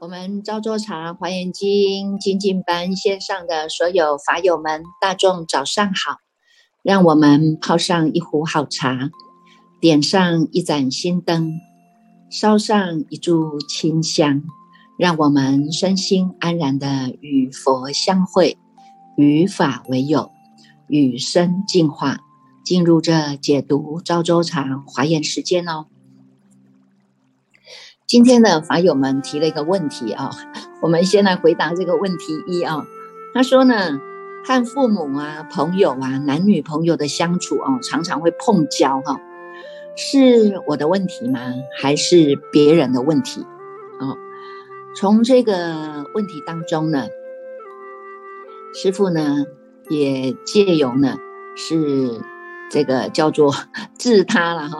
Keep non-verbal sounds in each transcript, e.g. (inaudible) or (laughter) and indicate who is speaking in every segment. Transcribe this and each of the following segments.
Speaker 1: 我们昭州茶华严经精进班线上的所有法友们，大众早上好！让我们泡上一壶好茶，点上一盏心灯，烧上一炷清香，让我们身心安然的与佛相会，与法为友，与生进化，进入这解读昭州茶华严时间哦。今天的法友们提了一个问题啊，我们先来回答这个问题一啊。他说呢，和父母啊、朋友啊、男女朋友的相处啊，常常会碰交哈，是我的问题吗？还是别人的问题？哦，从这个问题当中呢，师傅呢也借由呢是。这个叫做 (laughs) 治他了哈，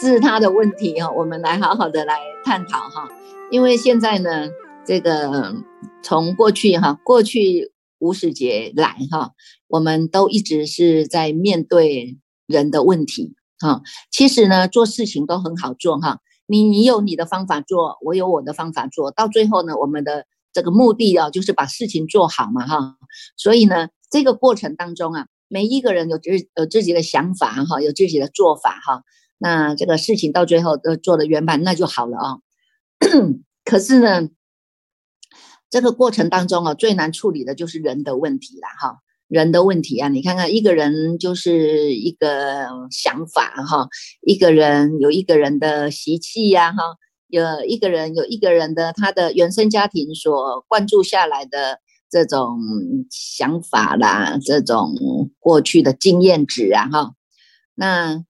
Speaker 1: 治他的问题哈，我们来好好的来探讨哈。因为现在呢，这个从过去哈，过去五始节来哈，我们都一直是在面对人的问题哈。其实呢，做事情都很好做哈，你你有你的方法做，我有我的方法做，到最后呢，我们的这个目的啊，就是把事情做好嘛哈。所以呢，这个过程当中啊。每一个人有自有自己的想法哈，有自己的做法哈，那这个事情到最后都做的圆满，那就好了啊。(clears throat) 可是呢，这个过程当中啊，最难处理的就是人的问题了哈，人的问题啊，你看看一个人就是一个想法哈，一个人有一个人的习气呀哈，有一个人有一个人的他的原生家庭所灌注下来的。这种想法啦，这种过去的经验值啊，哈，那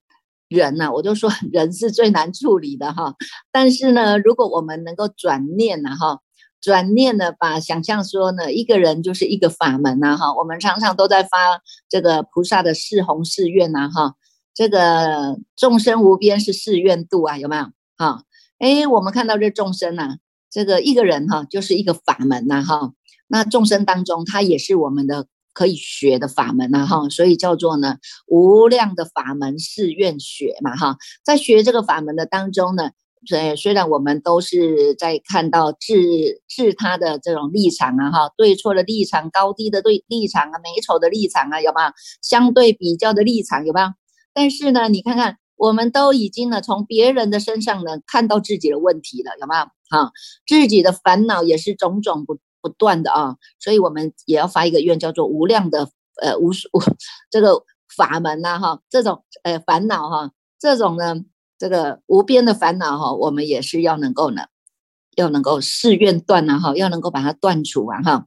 Speaker 1: 人呢，我就说人是最难处理的哈。但是呢，如果我们能够转念呢，哈，转念呢，把想象说呢，一个人就是一个法门呐，哈，我们常常都在发这个菩萨的誓弘誓愿呐，哈，这个众生无边是誓愿度啊，有没有？哈，哎，我们看到这众生呐，这个一个人哈，就是一个法门呐，哈。那众生当中，它也是我们的可以学的法门呐，哈，所以叫做呢无量的法门是愿学嘛，哈，在学这个法门的当中呢，虽虽然我们都是在看到治治他的这种立场啊，哈，对错的立场、高低的对立场啊、美丑的立场啊，有没有相对比较的立场？有没有？但是呢，你看看，我们都已经呢从别人的身上呢看到自己的问题了，有没有？哈，自己的烦恼也是种种不。不断的啊，所以我们也要发一个愿，叫做无量的呃无数 (laughs) 这个法门呐哈，这种呃烦恼哈，这种呢这个无边的烦恼哈，我们也是要能够呢，要能够誓愿断呐哈，要能够把它断除啊哈，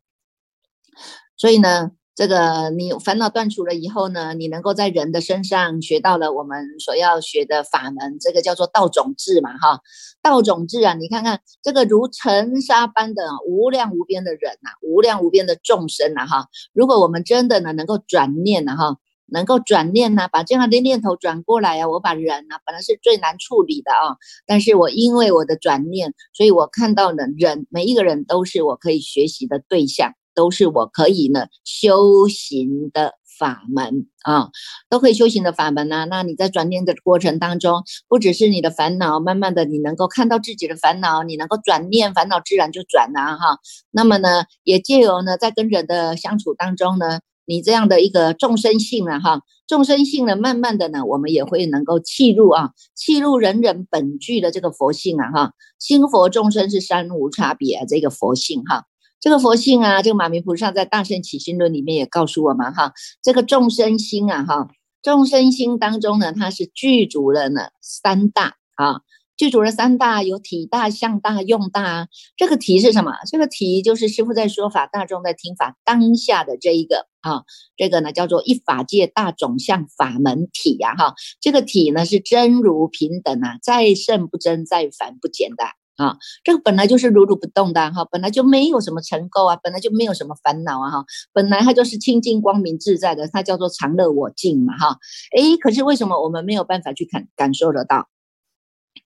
Speaker 1: 所以呢。这个你烦恼断除了以后呢，你能够在人的身上学到了我们所要学的法门，这个叫做道种智嘛，哈，道种智啊，你看看这个如尘沙般的无量无边的人呐，无量无边的众生呐，哈，如果我们真的呢能够转念呢，哈，能够转念呢，把这样的念头转过来呀，我把人呐本来是最难处理的啊，但是我因为我的转念，所以我看到了人每一个人都是我可以学习的对象。都是我可以呢修行的法门啊，都可以修行的法门呐。那你在转念的过程当中，不只是你的烦恼，慢慢的你能够看到自己的烦恼，你能够转念，烦恼自然就转了哈。那么呢，也借由呢，在跟人的相处当中呢，你这样的一个众生性啊哈，众生性呢，慢慢的呢，我们也会能够契入啊，契入人人本具的这个佛性啊哈，心佛众生是三无差别这个佛性哈。这个佛性啊，这个马明菩萨在《大圣起心论》里面也告诉我们哈，这个众生心啊哈，众生心当中呢，它是具足了呢三大啊，具足了三大，有体大、相大、用大。这个体是什么？这个体就是师父在说法，大众在听法当下的这一个啊，这个呢叫做一法界大种相法门体呀哈，这个体呢是真如平等啊，再胜不增，再凡不减的。啊，这个本来就是如如不动的哈，本来就没有什么尘垢啊，本来就没有什么烦恼啊哈，本来它就是清净光明自在的，它叫做常乐我净嘛哈。诶，可是为什么我们没有办法去感感受得到？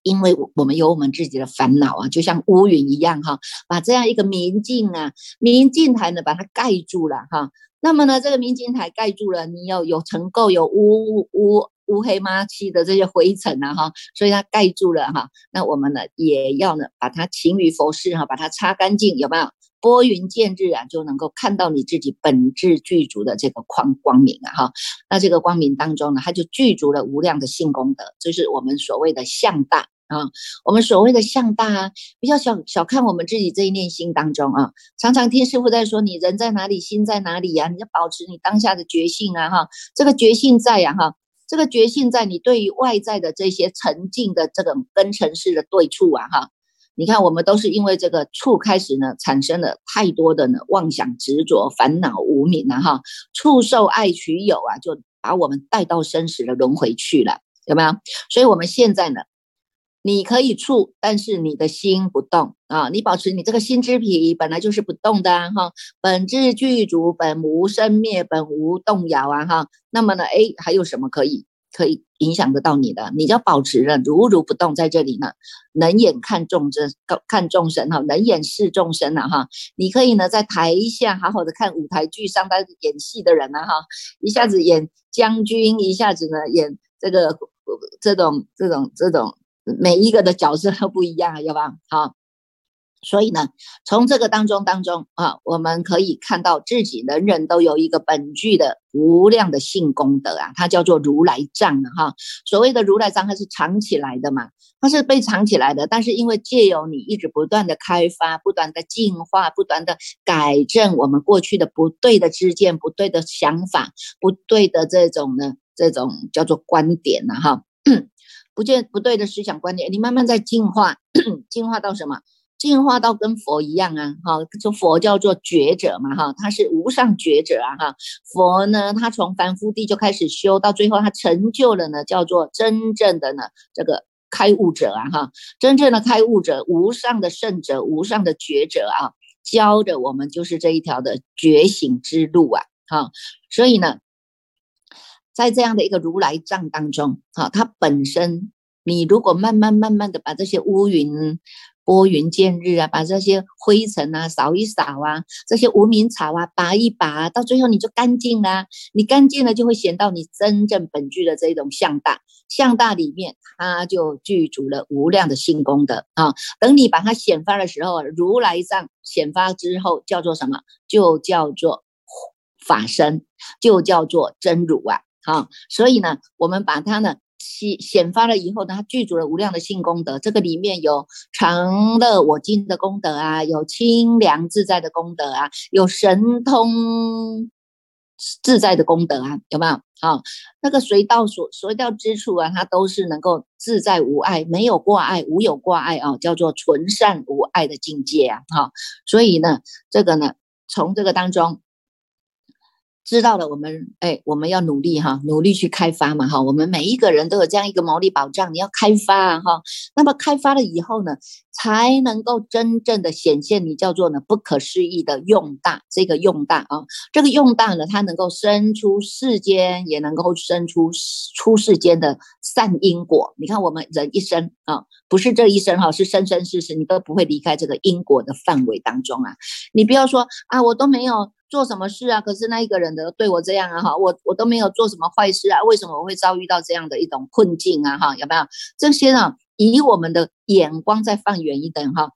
Speaker 1: 因为我们有我们自己的烦恼啊，就像乌云一样哈，把这样一个明镜啊，明镜台呢把它盖住了哈。那么呢，这个明镜台盖住了，你要有尘垢、有乌乌乌黑麻漆的这些灰尘啊哈，所以它盖住了哈。那我们呢也要呢把它勤于佛事哈，把它擦干净，有没有？拨云见日啊，就能够看到你自己本质具足的这个光光明啊哈。那这个光明当中呢，它就具足了无量的性功德，就是我们所谓的向大。啊，我们所谓的向大啊，不要小小看我们自己这一念心当中啊。常常听师傅在说，你人在哪里，心在哪里呀？你要保持你当下的觉性啊，哈，这个觉性在呀，哈，这个觉性在你对于外在的这些沉静的这种跟尘世的对处啊，哈，你看我们都是因为这个处开始呢，产生了太多的呢妄想执着、烦恼无明啊，哈，触受爱取有啊，就把我们带到生死的轮回去了，有没有？所以我们现在呢。你可以触，但是你的心不动啊！你保持你这个心之皮本来就是不动的哈，本质具足，本无生灭，本无动摇啊哈。那么呢，哎，还有什么可以可以影响得到你的？你就要保持着如如不动在这里呢，能眼看众生，看众生哈，能眼视众生啊哈。你可以呢在台下好好的看舞台剧上，他演戏的人啊哈，一下子演将军，一下子呢演这个这种这种这种。每一个的角色都不一样，要吧？好，所以呢，从这个当中当中啊，我们可以看到自己人人都有一个本具的无量的性功德啊，它叫做如来藏啊，哈。所谓的如来藏，它是藏起来的嘛，它是被藏起来的。但是因为借由你一直不断的开发、不断的进化、不断的改正我们过去的不对的知见、不对的想法、不对的这种呢，这种叫做观点呢，哈。不见不对的思想观念，你慢慢在进化，(clears throat) 进化到什么？进化到跟佛一样啊！哈，说佛叫做觉者嘛，哈，他是无上觉者啊，哈。佛呢，他从凡夫地就开始修，到最后他成就了呢，叫做真正的呢这个开悟者啊，哈，真正的开悟者，无上的圣者，无上的觉者啊，教的我们就是这一条的觉醒之路啊，哈。所以呢。在这样的一个如来藏当中，哈，它本身，你如果慢慢慢慢的把这些乌云拨云见日啊，把这些灰尘啊扫一扫啊，这些无名草啊拔一拔，到最后你就干净啦。你干净了，就会显到你真正本具的这种相大，相大里面它就具足了无量的性功德啊。等你把它显发的时候，如来藏显发之后叫做什么？就叫做法身，就叫做真如啊。好，所以呢，我们把它呢显显发了以后呢，它具足了无量的性功德。这个里面有常乐我净的功德啊，有清凉自在的功德啊，有神通自在的功德啊，有没有？好，那个随到所随到之处啊，它都是能够自在无碍，没有挂碍，无有挂碍啊，叫做纯善无碍的境界啊。好，所以呢，这个呢，从这个当中。知道了，我们哎，我们要努力哈，努力去开发嘛哈。我们每一个人都有这样一个毛利保障，你要开发哈。那么开发了以后呢，才能够真正的显现你叫做呢不可思议的用大。这个用大啊，这个用大呢，它能够生出世间，也能够生出出世间的善因果。你看我们人一生啊，不是这一生哈，是生生世世你都不会离开这个因果的范围当中啊。你不要说啊，我都没有。做什么事啊？可是那一个人的对我这样啊，哈，我我都没有做什么坏事啊，为什么我会遭遇到这样的一种困境啊？哈，有没有这些呢？以我们的眼光再放远一点哈，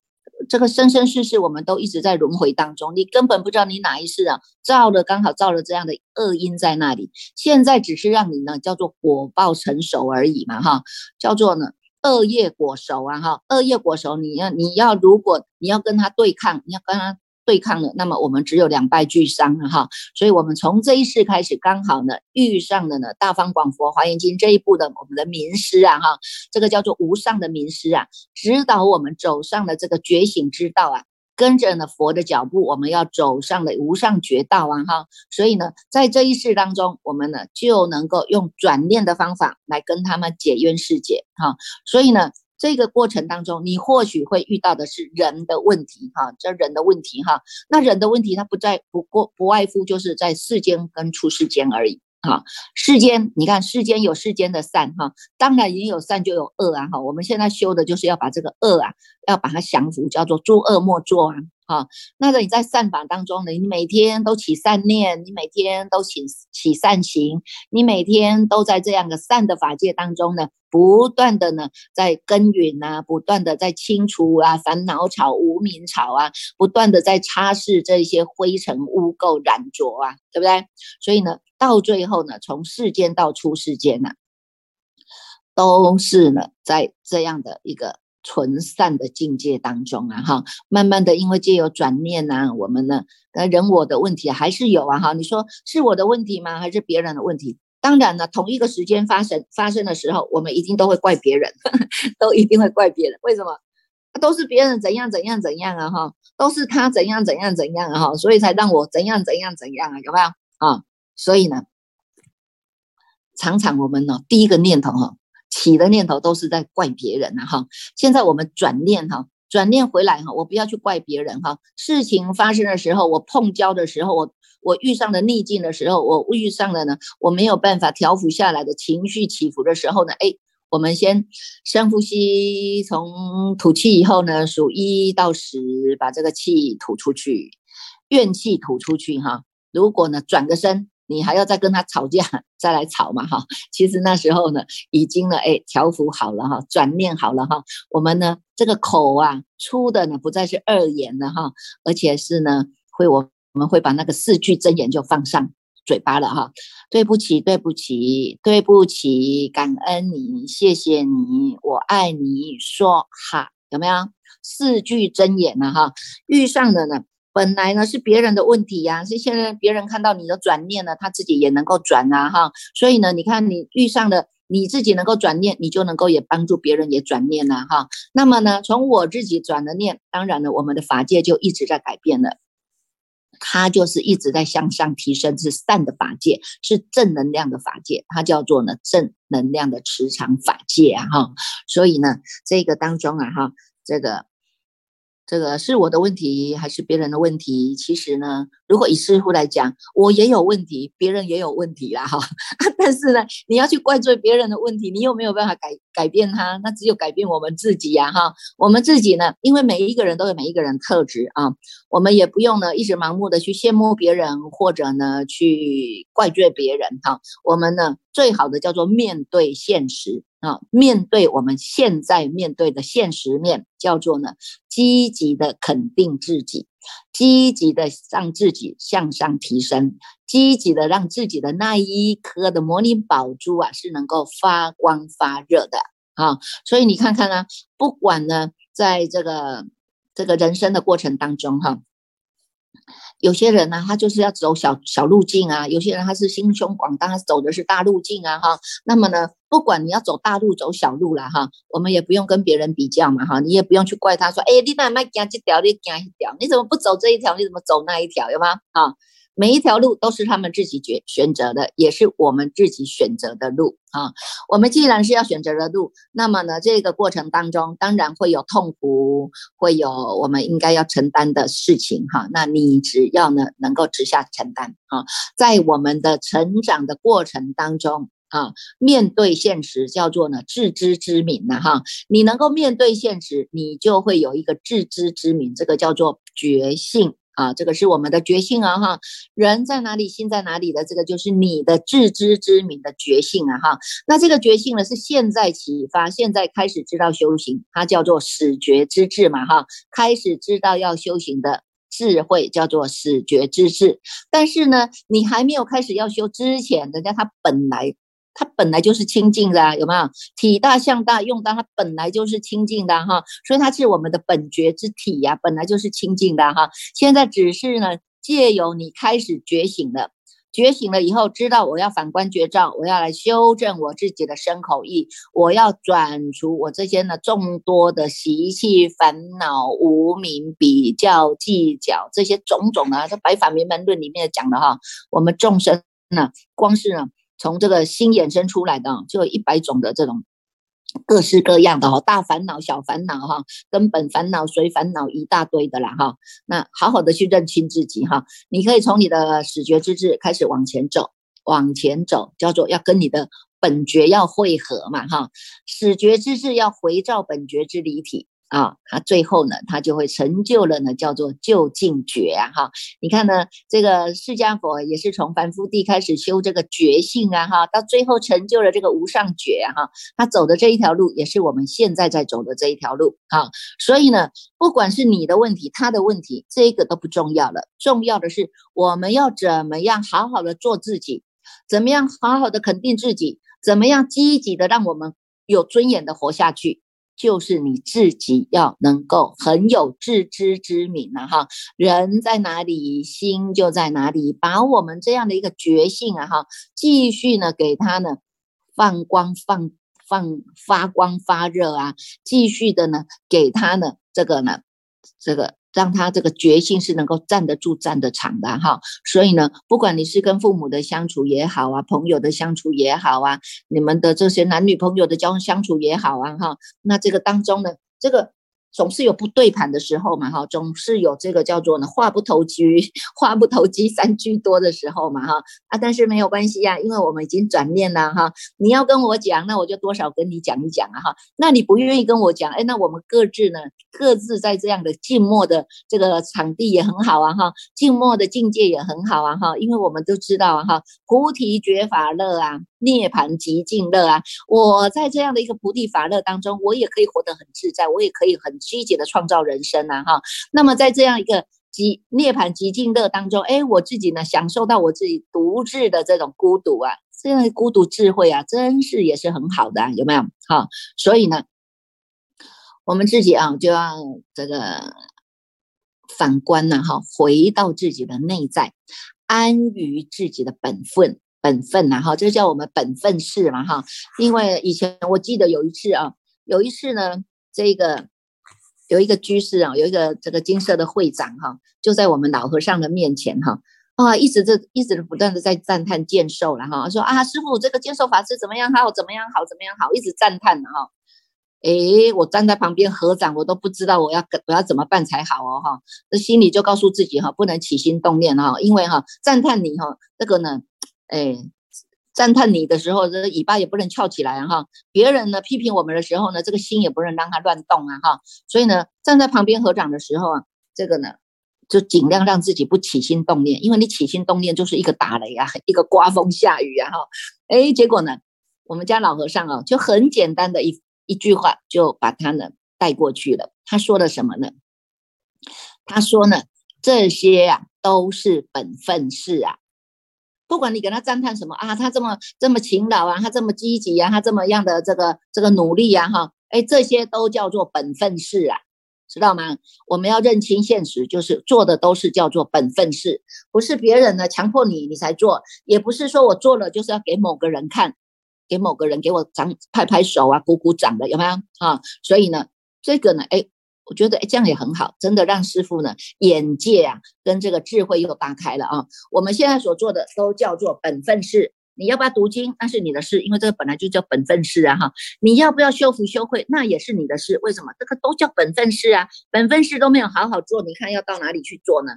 Speaker 1: 这个生生世世我们都一直在轮回当中，你根本不知道你哪一世啊造了刚好造了这样的恶因在那里，现在只是让你呢叫做果报成熟而已嘛，哈，叫做呢恶业果熟啊，哈，恶业果熟，你要你要如果你要跟他对抗，你要跟他。对抗了，那么我们只有两败俱伤了哈，所以我们从这一世开始，刚好呢遇上了呢《大方广佛华严经》这一部的我们的名师啊哈，这个叫做无上的名师啊，指导我们走上了这个觉醒之道啊，跟着呢佛的脚步，我们要走上了无上觉道啊哈，所以呢，在这一世当中，我们呢就能够用转念的方法来跟他们解冤释结哈，所以呢。这个过程当中，你或许会遇到的是人的问题，哈，这人的问题，哈，那人的问题，它不在不过不外乎就是在世间跟出世间而已，哈，世间你看世间有世间的善哈，当然也有善就有恶啊哈。我们现在修的就是要把这个恶啊，要把它降服，叫做诸恶莫作啊。啊，那个你在善法当中呢，你每天都起善念，你每天都起起善行，你每天都在这样的善的法界当中呢，不断的呢在耕耘啊，不断的在清除啊烦恼草、无名草啊，不断的在擦拭这些灰尘污垢染浊啊，对不对？所以呢，到最后呢，从世间到出世间呢，都是呢在这样的一个。纯善的境界当中啊，哈，慢慢的，因为借有转念呐，我们呢，呃，人我的问题还是有啊，哈，你说是我的问题吗？还是别人的问题？当然了，同一个时间发生发生的时候，我们一定都会怪别人，(laughs) 都一定会怪别人。为什么？都是别人怎样怎样怎样啊，哈，都是他怎样怎样怎样啊，哈，所以才让我怎样怎样怎样啊，有没有啊？所以呢，常常我们呢，第一个念头哈。起的念头都是在怪别人呐，哈！现在我们转念哈，转念回来哈，我不要去怪别人哈。事情发生的时候，我碰交的时候，我我遇上了逆境的时候，我遇上了呢，我没有办法调伏下来的情绪起伏的时候呢，哎，我们先深呼吸，从吐气以后呢，数一到十，把这个气吐出去，怨气吐出去哈。如果呢，转个身。你还要再跟他吵架，再来吵嘛哈？其实那时候呢，已经呢，哎，调服好了哈，转念好了哈。我们呢，这个口啊，出的呢，不再是二言了哈，而且是呢，会我我们会把那个四句真言就放上嘴巴了哈。对不起，对不起，对不起，感恩你，谢谢你，我爱你，说哈，有没有四句真言呢哈？遇上的呢？本来呢是别人的问题呀，是现在别人看到你的转念呢，他自己也能够转啊哈，所以呢，你看你遇上了你自己能够转念，你就能够也帮助别人也转念了哈。那么呢，从我自己转了念，当然呢，我们的法界就一直在改变了，它就是一直在向上提升，是善的法界，是正能量的法界，它叫做呢正能量的磁场法界啊哈。所以呢，这个当中啊哈，这个。这个是我的问题还是别人的问题？其实呢，如果以师傅来讲，我也有问题，别人也有问题啦，哈。(laughs) 但是呢，你要去怪罪别人的问题，你又没有办法改改变他，那只有改变我们自己呀，哈。我们自己呢，因为每一个人都有每一个人特质啊，我们也不用呢一直盲目的去羡慕别人，或者呢去怪罪别人，哈。我们呢，最好的叫做面对现实。啊，面对我们现在面对的现实面，叫做呢，积极的肯定自己，积极的让自己向上提升，积极的让自己的那一颗的魔力宝珠啊，是能够发光发热的啊。所以你看看啊，不管呢，在这个这个人生的过程当中哈。有些人呢，他就是要走小小路径啊；有些人他是心胸广大，他走的是大路径啊，哈。那么呢，不管你要走大路走小路啦哈，我们也不用跟别人比较嘛，哈。你也不用去怪他说，哎，你那卖行这条，你行一条，你怎么不走这一条？你怎么走那一条？有吗？啊？每一条路都是他们自己决选择的，也是我们自己选择的路啊。我们既然是要选择的路，那么呢，这个过程当中当然会有痛苦，会有我们应该要承担的事情哈。那你只要呢能够直下承担啊，在我们的成长的过程当中啊，面对现实叫做呢自知之明呐哈。你能够面对现实，你就会有一个自知之明，这个叫做觉性。啊，这个是我们的觉性啊，哈，人在哪里，心在哪里的，这个就是你的自知之明的觉性啊，哈。那这个觉性呢，是现在启发，现在开始知道修行，它叫做始觉之智嘛，哈，开始知道要修行的智慧叫做始觉之智。但是呢，你还没有开始要修之前，人家他本来。它本来就是清净的，有没有？体大向大用大，它本来就是清净的哈，所以它是我们的本觉之体呀，本来就是清净的哈。现在只是呢，借由你开始觉醒了，觉醒了以后，知道我要反观觉照，我要来修正我自己的身口意，我要转除我这些呢众多的习气、烦恼、无名、比较、计较这些种种啊，这《白法明门论》里面讲的哈，我们众生呢，光是呢。从这个心衍生出来的，就有一百种的这种各式各样的哈，大烦恼、小烦恼哈，根本烦恼、随烦恼一大堆的啦哈。那好好的去认清自己哈，你可以从你的始觉之智开始往前走。往前走，叫做要跟你的本觉要汇合嘛，哈，始觉之智要回照本觉之离体。啊，他最后呢，他就会成就了呢，叫做究竟觉啊，哈，你看呢，这个释迦佛也是从凡夫地开始修这个觉性啊，哈，到最后成就了这个无上觉啊，哈，他走的这一条路也是我们现在在走的这一条路啊，所以呢，不管是你的问题，他的问题，这个都不重要了，重要的是我们要怎么样好好的做自己，怎么样好好的肯定自己，怎么样积极的让我们有尊严的活下去。就是你自己要能够很有自知之明了哈，人在哪里，心就在哪里，把我们这样的一个觉性啊哈，继续呢给他呢放光放放发光发热啊，继续的呢给他呢这个呢这个。让他这个决心是能够站得住、站得长的哈，所以呢，不管你是跟父母的相处也好啊，朋友的相处也好啊，你们的这些男女朋友的交相处也好啊哈，那这个当中呢，这个。总是有不对盘的时候嘛，哈，总是有这个叫做呢话不投机，话不投机 (laughs) 三句多的时候嘛，哈啊，但是没有关系呀，因为我们已经转念了哈。你要跟我讲，那我就多少跟你讲一讲啊，哈。那你不愿意跟我讲，哎，那我们各自呢，各自在这样的静默的这个场地也很好啊，哈，静默的境界也很好啊，哈，因为我们都知道啊，哈，菩提觉法乐啊。涅槃极尽乐啊！我在这样的一个菩提法乐当中，我也可以活得很自在，我也可以很积极的创造人生呐！哈，那么在这样一个极涅槃极尽乐当中，哎，我自己呢，享受到我自己独自的这种孤独啊，这样的孤独智慧啊，真是也是很好的，有没有？哈，所以呢，我们自己啊，就要这个反观呢，哈，回到自己的内在，安于自己的本分。本分呐，哈，这叫我们本分事嘛，哈。因为以前我记得有一次啊，有一次呢，这个有一个居士啊，有一个这个金色的会长哈，就在我们老和尚的面前哈，啊，一直这一直不断的在赞叹剑寿了哈，说啊，师傅这个剑寿法师怎么样好，怎么样好，怎么样好，一直赞叹哈。诶，我站在旁边合掌，我都不知道我要我要怎么办才好哦哈。那心里就告诉自己哈，不能起心动念哈，因为哈赞叹你哈，这个呢。哎，赞叹你的时候，这尾巴也不能翘起来哈。别人呢批评我们的时候呢，这个心也不能让它乱动啊哈。所以呢，站在旁边合掌的时候啊，这个呢就尽量让自己不起心动念，因为你起心动念就是一个打雷啊，(laughs) 一个刮风下雨啊哈。哎，结果呢，我们家老和尚啊，就很简单的一一句话就把他呢带过去了。他说了什么呢？他说呢，这些呀都是本分事啊。不管你给他赞叹什么啊，他这么这么勤劳啊，他这么积极啊，他这么样的这个这个努力呀，哈，哎，这些都叫做本分事啊，知道吗？我们要认清现实，就是做的都是叫做本分事，不是别人呢强迫你你才做，也不是说我做了就是要给某个人看，给某个人给我掌拍拍手啊，鼓鼓掌的，有没有啊？所以呢，这个呢，哎。我觉得哎，这样也很好，真的让师傅呢眼界啊跟这个智慧又打开了啊。我们现在所做的都叫做本分事，你要不要读经那是你的事，因为这个本来就叫本分事啊哈。你要不要修福修慧那也是你的事，为什么？这个都叫本分事啊，本分事都没有好好做，你看要到哪里去做呢？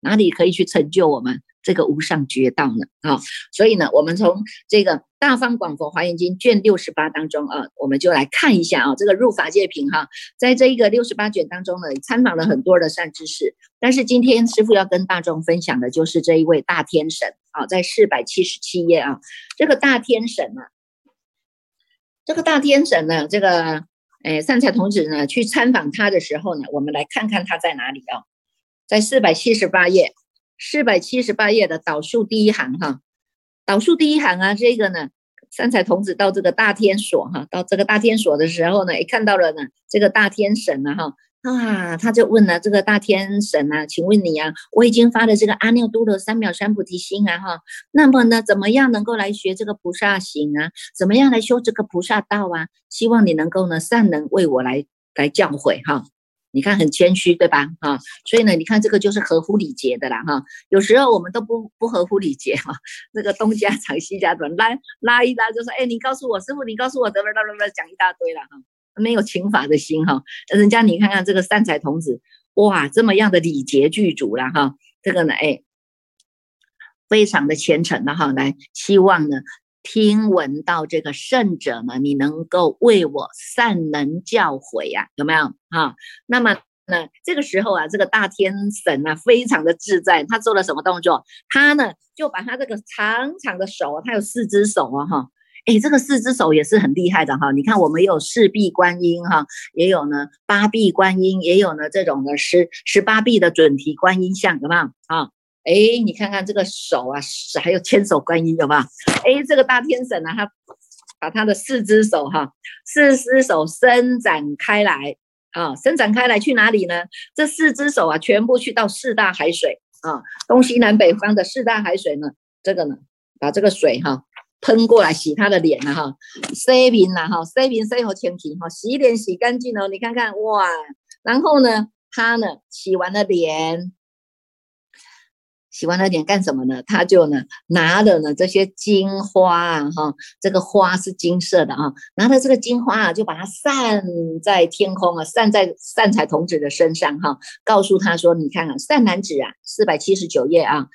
Speaker 1: 哪里可以去成就我们？这个无上绝道呢啊，所以呢，我们从这个《大方广佛华严经》卷六十八当中啊，我们就来看一下啊，这个入法界品哈，在这一个六十八卷当中呢，参访了很多的善知识，但是今天师傅要跟大众分享的就是这一位大天神啊，在四百七十七页啊，这个大天神啊，这个大天神呢，这个诶善财童子呢去参访他的时候呢，我们来看看他在哪里啊，在四百七十八页。四百七十八页的导数第一行哈，导数第一行啊，这个呢，三彩童子到这个大天所哈，到这个大天所的时候呢，也看到了呢，这个大天神啊哈，啊，他就问了这个大天神啊，请问你啊，我已经发了这个阿耨多罗三藐三菩提心啊哈，那么呢，怎么样能够来学这个菩萨行啊？怎么样来修这个菩萨道啊？希望你能够呢，善能为我来来教诲哈。你看很谦虚，对吧？哈，所以呢，你看这个就是合乎礼节的啦，哈。有时候我们都不不合乎礼节哈，那个东家长西家短，拉拉一拉就说，哎，你告诉我师傅，你告诉我，得了得了得，讲一大堆了哈，没有情法的心哈。人家你看看这个善财童子，哇，这么样的礼节具足了哈。这个呢，哎，非常的虔诚的哈，来希望呢听闻到这个圣者呢，你能够为我善能教诲呀，有没有啊？那么呢，这个时候啊，这个大天神啊，非常的自在，他做了什么动作？他呢就把他这个长长的手，他有四只手啊，哈。哎，这个四只手也是很厉害的哈！你看，我们有四臂观音哈，也有呢八臂观音，也有呢这种的十十八臂的准提观音像，有没有啊？哎，你看看这个手啊，还有千手观音，有没有？哎，这个大天神呢，他把他的四只手哈，四只手伸展开来啊，伸展开来去哪里呢？这四只手啊，全部去到四大海水啊，东西南北方的四大海水呢，这个呢，把这个水哈。喷过来洗他的脸了哈，洗面了哈，洗面洗好清皮哈，洗脸洗干净哦，你看看哇，然后呢，他呢洗完了脸，洗完了脸干什么呢？他就呢拿了呢这些金花啊哈，这个花是金色的啊，拿着这个金花啊，就把它散在天空啊，散在善财童子的身上哈，告诉他说，你看啊，善男子啊，四百七十九页啊。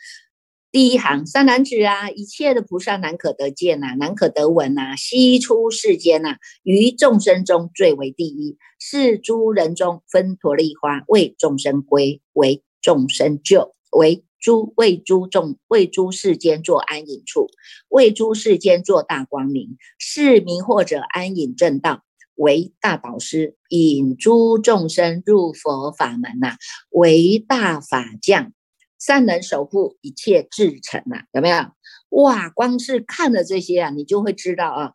Speaker 1: 第一行，善男子啊，一切的菩萨难可得见呐，难可得闻呐，悉出世间呐，于众生中最为第一，是诸人中分陀利花，为众生归，为众生救，为诸为诸众为诸世间作安隐处，为诸世间作大光明，是名或者安隐正道，为大导师，引诸众生入佛法门呐，为大法将。善能守护一切至诚啊，有没有？哇，光是看了这些啊，你就会知道啊。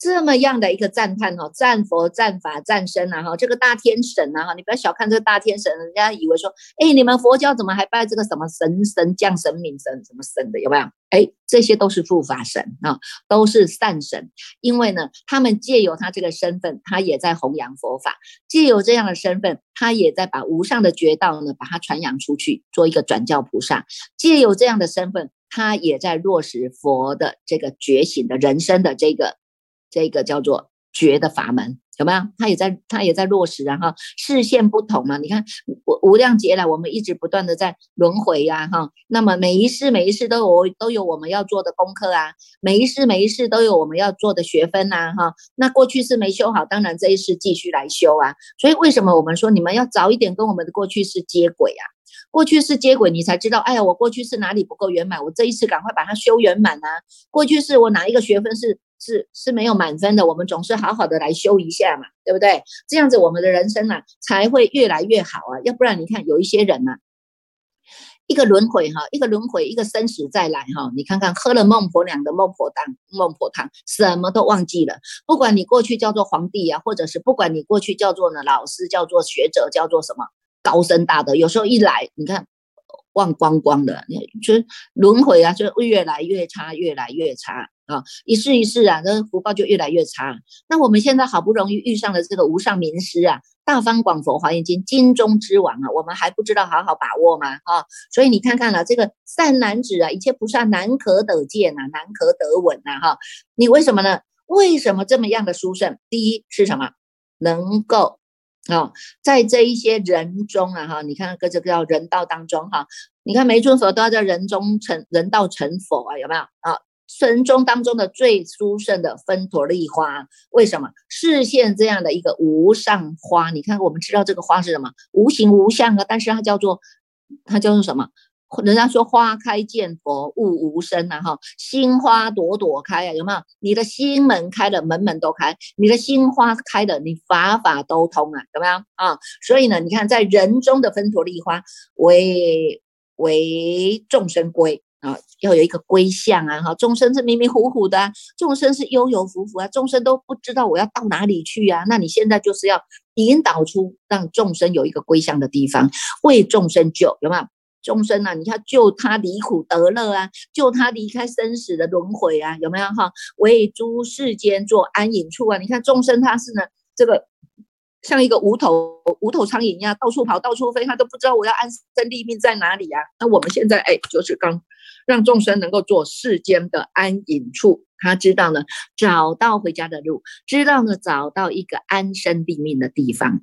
Speaker 1: 这么样的一个赞叹哈，赞佛、赞法、赞身啊哈，这个大天神啊哈，你不要小看这个大天神，人家以为说，哎，你们佛教怎么还拜这个什么神神降神明神什么神的，有没有？哎，这些都是护法神啊，都是善神，因为呢，他们借由他这个身份，他也在弘扬佛法，借由这样的身份，他也在把无上的觉道呢，把它传扬出去，做一个转教菩萨，借由这样的身份，他也在落实佛的这个觉醒的人生的这个。这个叫做觉的法门有没有？他也在，他也在落实啊哈。视线不同嘛，你看无无量劫来，我们一直不断的在轮回呀哈。那么每一世每一世都有都有我们要做的功课啊，每一世每一世都有我们要做的学分呐哈。那过去世没修好，当然这一世继续来修啊。所以为什么我们说你们要早一点跟我们的过去世接轨啊？过去是接轨，你才知道，哎呀，我过去是哪里不够圆满，我这一次赶快把它修圆满啊！过去是我哪一个学分是是是没有满分的，我们总是好好的来修一下嘛，对不对？这样子我们的人生啊才会越来越好啊！要不然你看有一些人呐，一个轮回哈，一个轮回，一个生死再来哈，你看看喝了孟婆娘的孟婆汤，孟婆汤什么都忘记了。不管你过去叫做皇帝啊，或者是不管你过去叫做呢老师，叫做学者，叫做什么？高深大德，有时候一来，你看忘光光的，你就轮回啊，就越来越差，越来越差啊！一世一世啊，这福报就越来越差。那我们现在好不容易遇上了这个无上名师啊，《大方广佛华严经》经中之王啊，我们还不知道好好把握吗？啊，所以你看看了这个善男子啊，一切菩萨难可得见呐，难可得闻呐，哈！你为什么呢？为什么这么样的殊胜？第一是什么？能够。啊，在这一些人中啊，哈，你看各这个叫人道当中哈，你看每尊佛都要在人中成人道成佛啊，有没有啊？神中当中的最殊胜的分陀利花，为什么视现这样的一个无上花？你看我们知道这个花是什么？无形无相啊，但是它叫做它叫做什么？人家说花开见佛，悟无声呐，哈，心花朵朵开啊，有没有？你的心门开了，门门都开；你的心花开了，你法法都通啊，有没有啊？所以呢，你看在人中的分陀利花，为为众生归啊，要有一个归向啊，哈，众生是迷迷糊糊的，众生是悠悠浮浮啊，众生都不知道我要到哪里去啊，那你现在就是要引导出让众生有一个归向的地方，为众生救，有没有？众生啊，你看救他离苦得乐啊，救他离开生死的轮回啊，有没有哈？为诸世间做安隐处啊！你看众生他是呢，这个像一个无头无头苍蝇一样到处跑到处飞，他都不知道我要安身立命在哪里啊。那我们现在哎，就是刚让众生能够做世间的安隐处，他知道呢，找到回家的路，知道呢，找到一个安身立命的地方。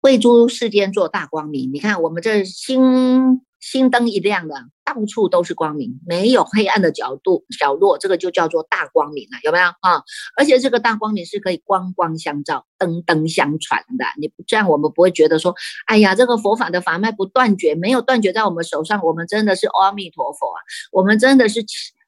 Speaker 1: 为诸世间做大光明，你看我们这心心灯一亮的，到处都是光明，没有黑暗的角度角落，这个就叫做大光明了，有没有啊？而且这个大光明是可以光光相照、灯灯相传的。你不这样，我们不会觉得说，哎呀，这个佛法的法脉不断绝，没有断绝在我们手上，我们真的是阿弥陀佛啊，我们真的是。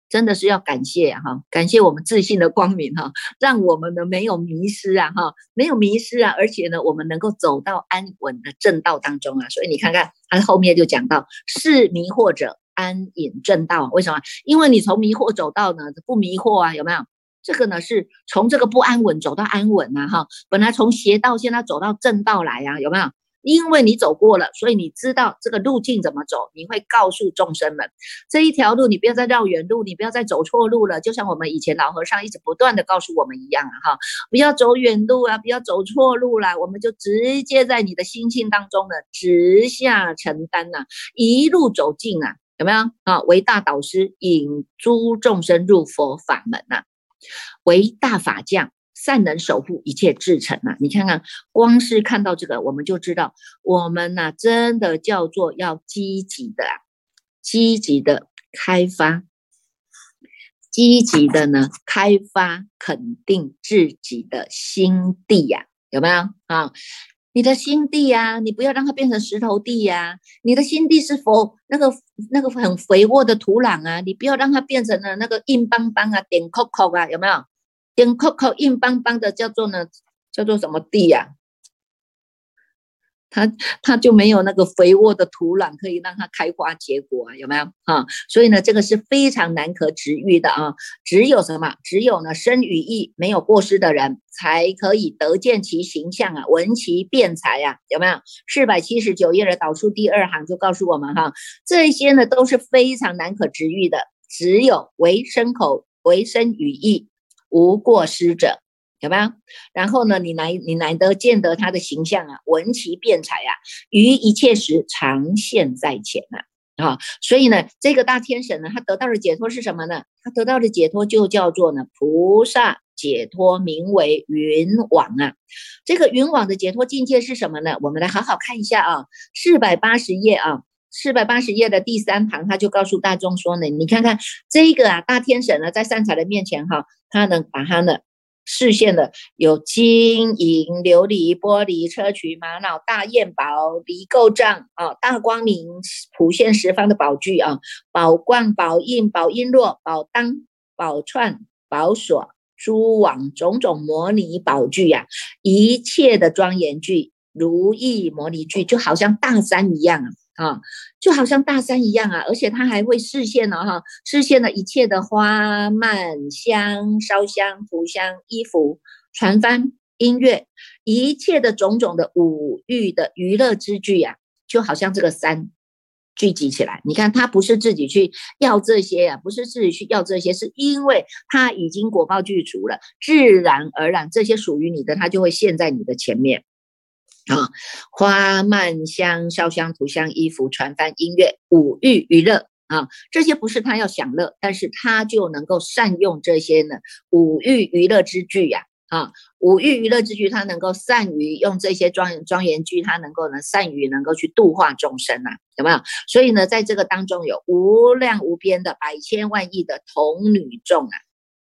Speaker 1: 真的是要感谢哈，感谢我们自信的光明哈，让我们呢没有迷失啊哈，没有迷失啊，而且呢，我们能够走到安稳的正道当中啊。所以你看看，他后面就讲到，是迷惑者安隐正道，为什么？因为你从迷惑走到呢不迷惑啊，有没有？这个呢是从这个不安稳走到安稳啊哈，本来从邪道现在走到正道来啊，有没有？因为你走过了，所以你知道这个路径怎么走。你会告诉众生们，这一条路你不要再绕远路，你不要再走错路了。就像我们以前老和尚一直不断的告诉我们一样啊，哈，不要走远路啊，不要走错路了。我们就直接在你的心性当中呢，直下承担呐，一路走进啊，有没有啊？为大导师引诸众生入佛法门呐，为大法将。善能守护一切至诚啊！你看看，光是看到这个，我们就知道，我们呐，真的叫做要积极的，积极的开发，积极的呢，开发肯定自己的心地呀，有没有啊？你的心地呀，你不要让它变成石头地呀，你的心地是否那个那个很肥沃的土壤啊？你不要让它变成了那个硬邦邦啊、点扣扣啊，有没有？硬扣扣、硬邦邦的，叫做呢，叫做什么地呀？它它就没有那个肥沃的土壤可以让它开花结果啊，有没有啊？所以呢，这个是非常难可治愈的啊。只有什么？只有呢，生与意没有过失的人，才可以得见其形象啊，闻其辩才呀，有没有？四百七十九页的导数第二行就告诉我们哈，这些呢都是非常难可治愈的，只有为身口、为身与意。无过失者，有没有？然后呢，你难你难得见得他的形象啊，闻其辩才啊，于一切时常现在前啊。啊！所以呢，这个大天神呢，他得到的解脱是什么呢？他得到的解脱就叫做呢菩萨解脱，名为云网啊。这个云网的解脱境界是什么呢？我们来好好看一下啊，四百八十页啊。四百八十页的第三行，他就告诉大众说呢，你看看这个啊，大天神呢，在善财的面前哈，他能把他的视线的有金银琉璃玻璃砗磲玛瑙大雁宝离垢障啊，大光明普现十方的宝具啊，宝冠宝印宝璎珞宝当宝串宝锁珠网种种模拟宝具呀，一切的庄严具如意模拟具，就好像大山一样啊。啊，就好像大山一样啊，而且它还会视线了哈，视线了一切的花蔓香、烧香、涂香、衣服、船帆、音乐，一切的种种的五欲的娱乐之具呀，就好像这个山聚集起来。你看，他不是自己去要这些呀，不是自己去要这些，是因为他已经果报具足了，自然而然这些属于你的，他就会现在你的前面。啊，花蔓香、烧香、涂香、衣服、传幡、音乐、五欲娱乐啊，这些不是他要享乐，但是他就能够善用这些呢五欲娱乐之具呀啊，五欲娱乐之具，他能够善于用这些庄庄严具，他能够呢善于能够去度化众生啊，有没有？所以呢，在这个当中有无量无边的百千万亿的童女众啊，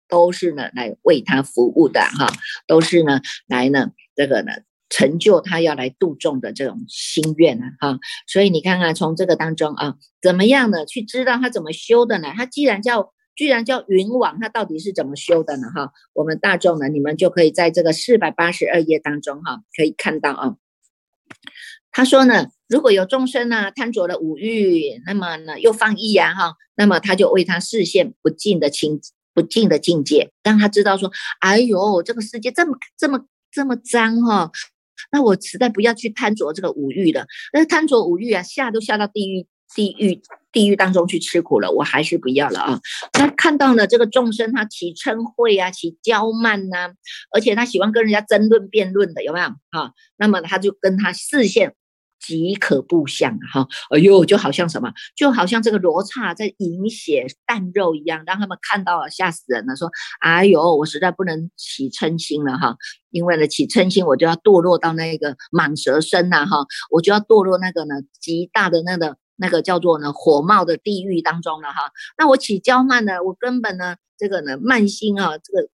Speaker 1: 都是呢来为他服务的哈，都是呢来呢这个呢。成就他要来度众的这种心愿啊，哈，所以你看看从这个当中啊，怎么样呢？去知道他怎么修的呢？他既然叫居然叫云网，他到底是怎么修的呢？哈，我们大众呢，你们就可以在这个四百八十二页当中哈，可以看到啊，他说呢，如果有众生呢贪着了五欲，那么呢又放逸呀，哈，那么他就为他视线不尽的清不尽的境界，让他知道说，哎呦，这个世界这么这么这么脏哈。那我实在不要去贪着这个五欲了，那贪着五欲啊，下都下到地狱、地狱、地狱当中去吃苦了，我还是不要了啊。那看到呢这个众生，他起嗔恚啊，起骄慢呐，而且他喜欢跟人家争论辩论的，有没有啊？那么他就跟他视线。即可不相哈，哎呦，就好像什么，就好像这个罗刹在饮血啖肉一样，让他们看到了吓死人了。说，哎呦，我实在不能起嗔心了哈，因为呢起嗔心，我就要堕落到那个蟒蛇身呐哈，我就要堕落那个呢极大的那个。那个叫做呢火冒的地狱当中了哈。那我起骄慢呢，我根本呢这个呢慢心啊，这个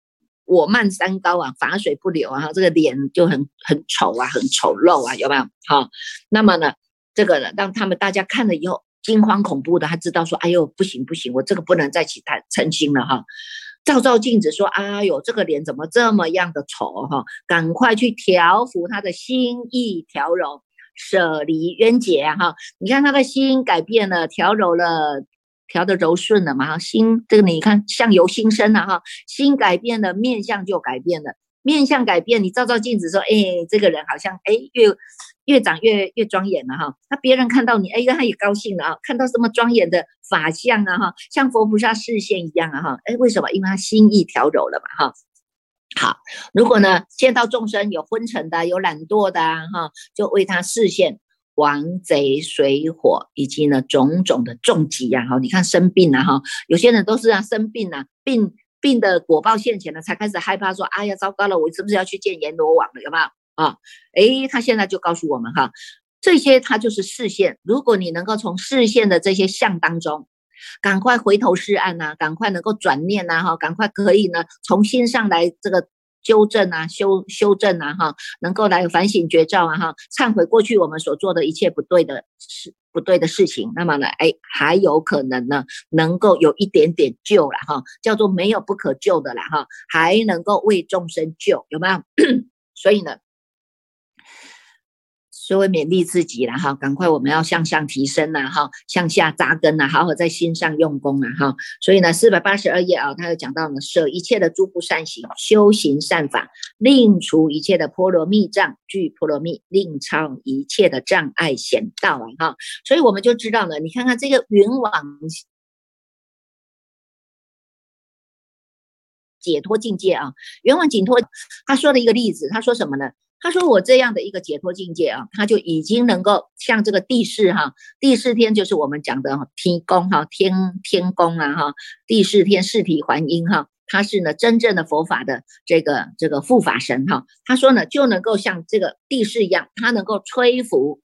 Speaker 1: 我慢三高啊，法水不流啊，这个脸就很很丑啊，很丑陋啊，有没有？好，那么呢这个呢让他们大家看了以后惊慌恐怖的，他知道说，哎呦不行不行，我这个不能再起他嗔心了哈。照照镜子说，哎呦这个脸怎么这么样的丑哈？赶快去调服他的心意调柔。舍离冤结哈，你看他的心改变了，调柔了，调的柔顺了嘛哈，心这个你看相由心生了哈，心改变了，面相就改变了，面相改变，你照照镜子说，哎，这个人好像哎越越长越越庄严了哈，那别人看到你，哎，他也高兴了啊，看到这么庄严的法相啊哈，像佛菩萨视线一样啊哈，哎，为什么？因为他心意调柔了嘛哈。好，如果呢见到众生有昏沉的、有懒惰的哈，就为他示现王贼水火以及呢种种的重疾呀哈。你看生病了哈，有些人都是啊生病了，病病的果报现前了，才开始害怕说，哎呀糟糕了，我是不是要去见阎罗王了？有没有啊？哎，他现在就告诉我们哈，这些他就是视线。如果你能够从视线的这些相当中。赶快回头是岸呐！赶快能够转念呐！哈，赶快可以呢，从心上来这个纠正啊，修修正啊！哈，能够来反省觉照啊！哈，忏悔过去我们所做的一切不对的事，不对的事情。那么呢，哎，还有可能呢，能够有一点点救了哈，叫做没有不可救的了哈，还能够为众生救，有没有？(coughs) 所以呢。所以勉励自己了哈，赶快我们要向上提升呐哈，向下扎根呐，好好在心上用功啊哈。所以呢，四百八十二页啊，他又讲到了舍一切的诸不善行，修行善法，令除一切的波罗蜜障，具波罗蜜，令超一切的障碍险道啊哈。所以我们就知道了，你看看这个云往解脱境界啊，云往解脱，他说的一个例子，他说什么呢？他说：“我这样的一个解脱境界啊，他就已经能够像这个地势哈，第四天就是我们讲的天宫哈，天天宫啊哈，第四天四体还阴哈，他是呢真正的佛法的这个这个护法神哈。他说呢，就能够像这个地势一样，他能够吹拂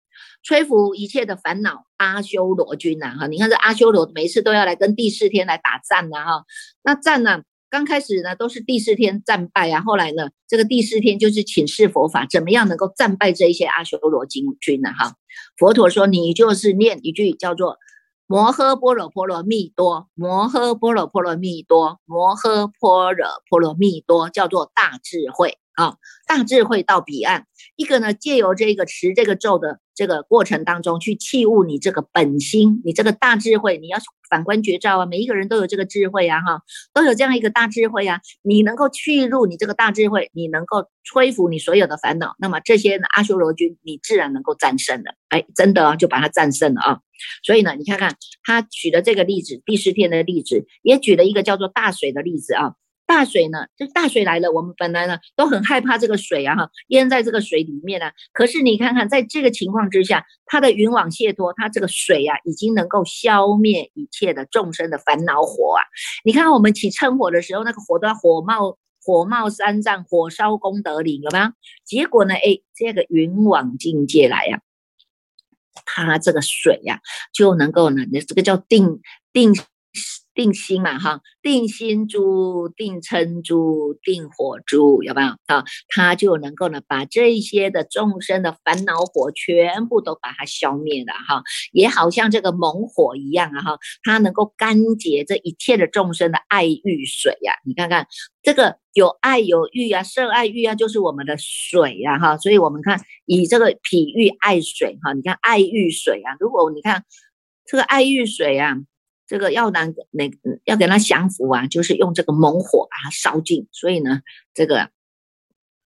Speaker 1: 吹拂一切的烦恼。阿修罗军呐哈，你看这阿修罗每次都要来跟第四天来打战呐哈，那战呢？”刚开始呢，都是第四天战败啊，后来呢，这个第四天就是请示佛法，怎么样能够战败这一些阿修罗精军呢？哈，佛陀说，你就是念一句叫做摩诃般若波罗蜜多，摩诃般若波罗蜜多，摩诃般若波罗蜜多，叫做大智慧啊，大智慧到彼岸。一个呢，借由这个持这个咒的这个过程当中，去器悟你这个本心，你这个大智慧，你要。反观绝招啊，每一个人都有这个智慧啊，哈，都有这样一个大智慧啊。你能够去入你这个大智慧，你能够吹服你所有的烦恼，那么这些阿修罗君，你自然能够战胜了。哎，真的啊，就把它战胜了啊。所以呢，你看看他举的这个例子，第四天的例子，也举了一个叫做大水的例子啊。大水呢？这大水来了，我们本来呢都很害怕这个水啊，哈，淹在这个水里面啊。可是你看看，在这个情况之下，它的云网解脱，它这个水呀，已经能够消灭一切的众生的烦恼火啊。你看我们起嗔火的时候，那个火都要火冒火冒三丈，火烧功德林，有没有？结果呢？哎，这个云网境界来呀，它这个水呀，就能够呢，这个叫定定。定心嘛，哈，定心珠、定嗔珠、定火珠，有没有？啊，他就能够呢，把这些的众生的烦恼火全部都把它消灭了，哈，也好像这个猛火一样啊，哈，它能够干结这一切的众生的爱欲水呀。你看看这个有爱有欲啊，色爱欲啊，就是我们的水呀，哈，所以我们看以这个脾欲爱水，哈，你看爱欲水啊，如果你看这个爱欲水啊。这个要拿那要给它降服啊，就是用这个猛火把它烧尽，所以呢，这个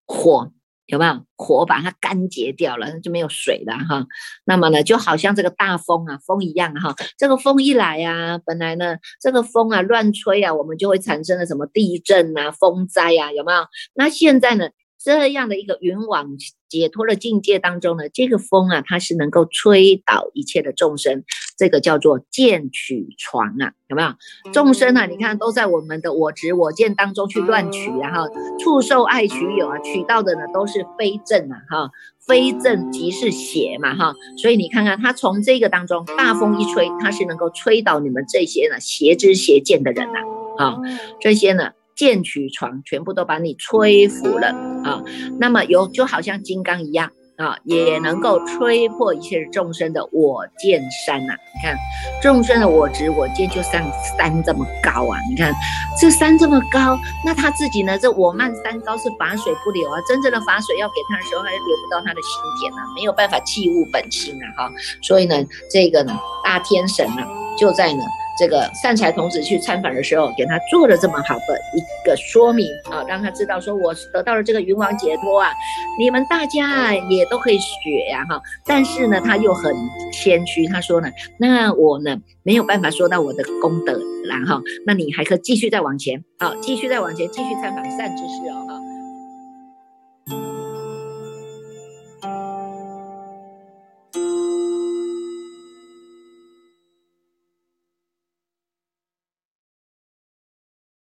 Speaker 1: 火有没有火把它干结掉了，就没有水了哈。那么呢，就好像这个大风啊，风一样哈，这个风一来呀，本来呢这个风啊乱吹啊，我们就会产生了什么地震啊、风灾啊，有没有？那现在呢，这样的一个云往解脱的境界当中呢，这个风啊，它是能够吹倒一切的众生，这个叫做见取床啊，有没有？众生啊，你看都在我们的我执我见当中去乱取，然后触受爱取有啊，取到的呢都是非正啊，哈，非正即是邪嘛，哈，所以你看看他从这个当中大风一吹，他是能够吹倒你们这些呢邪知邪见的人呐，啊，这些呢。剑取床，全部都把你吹服了啊！那么有就好像金刚一样啊，也能够吹破一切众生的我见山呐！你看众生的我执我见就像山这么高啊！你看这山这么高，那他自己呢？这我慢山高是法水不流啊！真正的法水要给他的时候，还流不到他的心田啊，没有办法弃悟本心啊！哈，所以呢，这个呢，大天神呢，就在呢。这个善财童子去参访的时候，给他做了这么好的一个说明啊，让他知道说，我得到了这个云王解脱啊，你们大家也都可以学呀哈。但是呢，他又很谦虚，他说呢，那我呢没有办法说到我的功德然后，那你还可以继续再往前啊，继续再往前，继续参访善知识哦哈。